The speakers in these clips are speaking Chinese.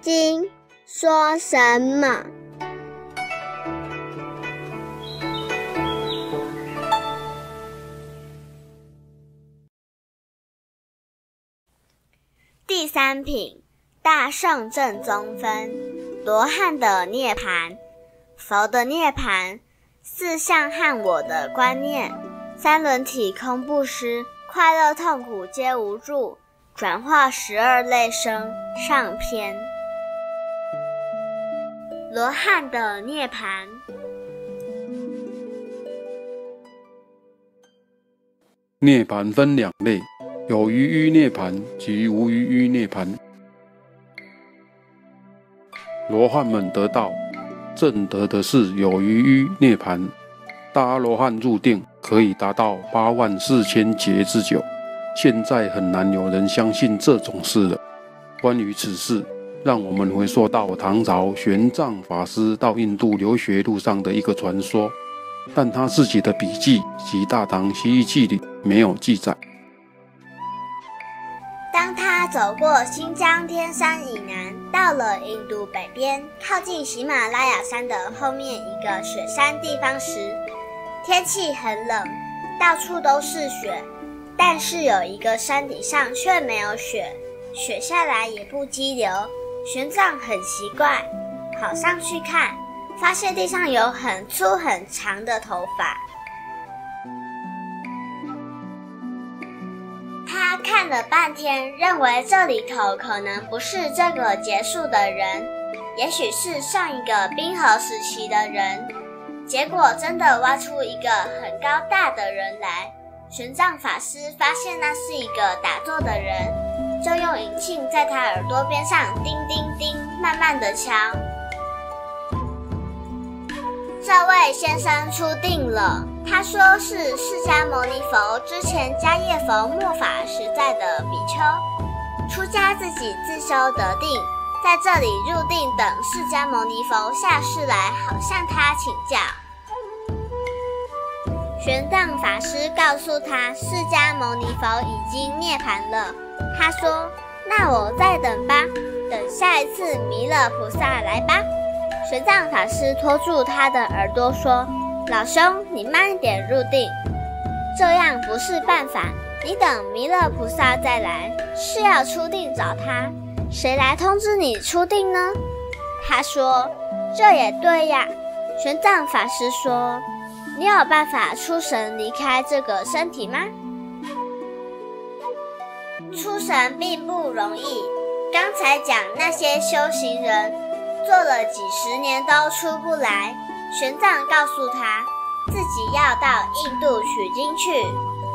经说什么？第三品，大圣正宗分，罗汉的涅盘，佛的涅盘，四相和我的观念，三轮体空不失，快乐痛苦皆无助，转化十二类生上篇。罗汉的涅盘，涅盘分两类。有余于涅盘及无余于涅盘。罗汉们得道，正得的是有余于涅盘。大阿罗汉入定可以达到八万四千劫之久，现在很难有人相信这种事了。关于此事，让我们回溯到唐朝玄奘法师到印度留学路上的一个传说，但他自己的笔记及《大唐西域记》里没有记载。当他走过新疆天山以南，到了印度北边，靠近喜马拉雅山的后面一个雪山地方时，天气很冷，到处都是雪，但是有一个山顶上却没有雪，雪下来也不激流。玄奘很奇怪，跑上去看，发现地上有很粗很长的头发。他看了半天，认为这里头可能不是这个结束的人，也许是上一个冰河时期的人。结果真的挖出一个很高大的人来。玄奘法师发现那是一个打坐的人，就用银磬在他耳朵边上叮叮叮，慢慢的敲。这位先生出定了。他说是释迦牟尼佛之前迦叶佛末法时代的比丘，出家自己自修得定，在这里入定等释迦牟尼佛下世来，好向他请教。玄奘法师告诉他，释迦牟尼佛已经涅槃了。他说：“那我再等吧，等下一次弥勒菩萨来吧。”玄奘法师托住他的耳朵说。老兄，你慢点入定，这样不是办法。你等弥勒菩萨再来，是要出定找他，谁来通知你出定呢？他说：“这也对呀。”玄奘法师说：“你有办法出神离开这个身体吗？”出神并不容易。刚才讲那些修行人，做了几十年都出不来。玄奘告诉他，自己要到印度取经去，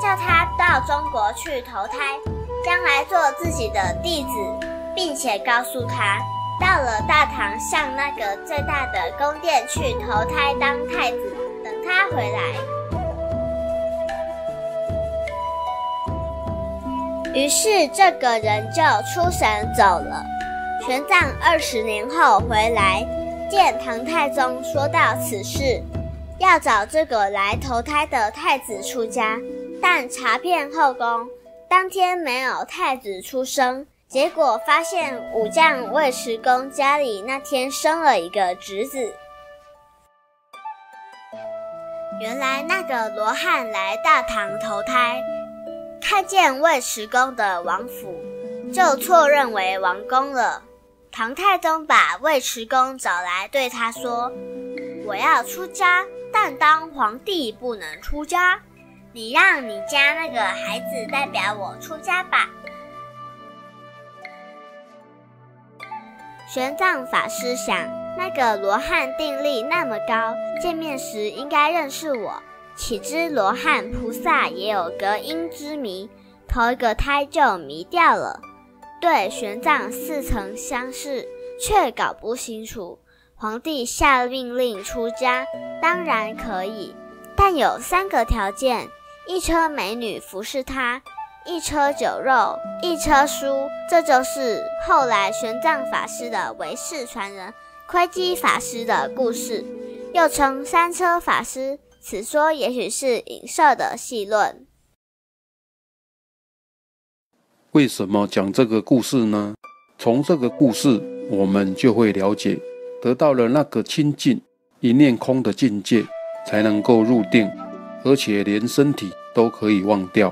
叫他到中国去投胎，将来做自己的弟子，并且告诉他，到了大唐向那个最大的宫殿去投胎当太子，等他回来。于是这个人就出神走了。玄奘二十年后回来。见唐太宗说到此事，要找这个来投胎的太子出家，但查遍后宫，当天没有太子出生。结果发现武将尉迟恭家里那天生了一个侄子。原来那个罗汉来大唐投胎，看见尉迟恭的王府，就错认为王宫了。唐太宗把尉迟恭找来，对他说：“我要出家，但当皇帝不能出家。你让你家那个孩子代表我出家吧。”玄奘法师想，那个罗汉定力那么高，见面时应该认识我。岂知罗汉菩萨也有隔音之谜，投一个胎就迷掉了。对玄奘似曾相识，却搞不清楚。皇帝下命令出家，当然可以，但有三个条件：一车美女服侍他，一车酒肉，一车书。这就是后来玄奘法师的唯世传人窥基法师的故事，又称三车法师。此说也许是影射的戏论。为什么讲这个故事呢？从这个故事我们就会了解，得到了那个清净一念空的境界，才能够入定，而且连身体都可以忘掉，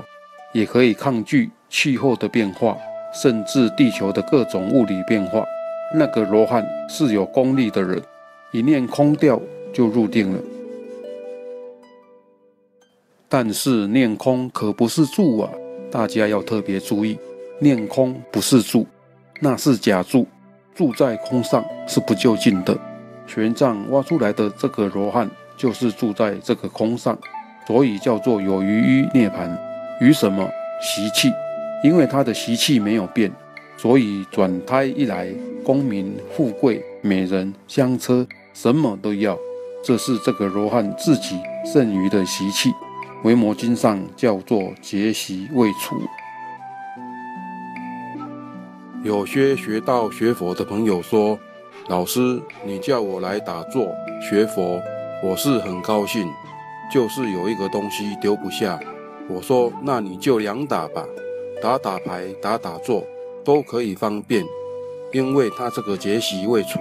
也可以抗拒气候的变化，甚至地球的各种物理变化。那个罗汉是有功力的人，一念空掉就入定了。但是念空可不是住啊，大家要特别注意，念空不是住，那是假住，住在空上是不就近的。玄奘挖出来的这个罗汉就是住在这个空上，所以叫做有余于涅盘。余什么习气？因为他的习气没有变，所以转胎一来，功名富贵、美人、香车，什么都要。这是这个罗汉自己剩余的习气。《维摩经》上叫做结习未除。有些学道学佛的朋友说：“老师，你叫我来打坐学佛，我是很高兴，就是有一个东西丢不下。”我说：“那你就两打吧，打打牌、打打坐都可以方便，因为他这个结习未除，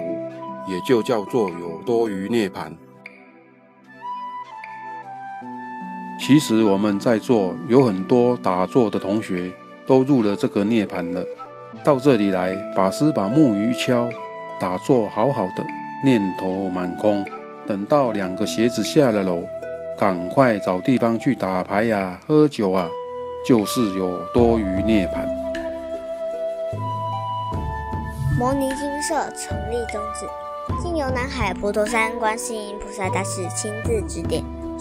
也就叫做有多余涅盘。”其实我们在座有很多打坐的同学都入了这个涅盘了。到这里来，法师把木鱼敲，打坐好好的，念头满空。等到两个鞋子下了楼，赶快找地方去打牌呀、喝酒啊，就是有多余涅盘。摩尼金舍成立宗旨，经由南海普陀山观世音菩萨大士亲自指点。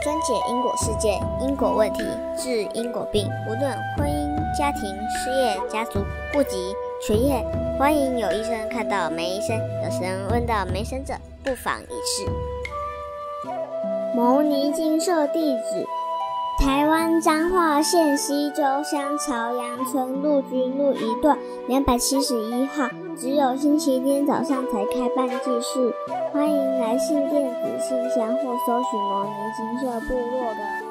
专解因果事件、因果问题，治因果病。无论婚姻、家庭、事业、家族、户籍、学业，欢迎有医生看到没医生，有神问到没神者，不妨一试。牟尼金舍地址：台湾彰化县西周乡朝阳村陆军路一段两百七十一号。只有星期天早上才开办祭事，欢迎来信电子信箱或搜寻“摩尼金色部落”的。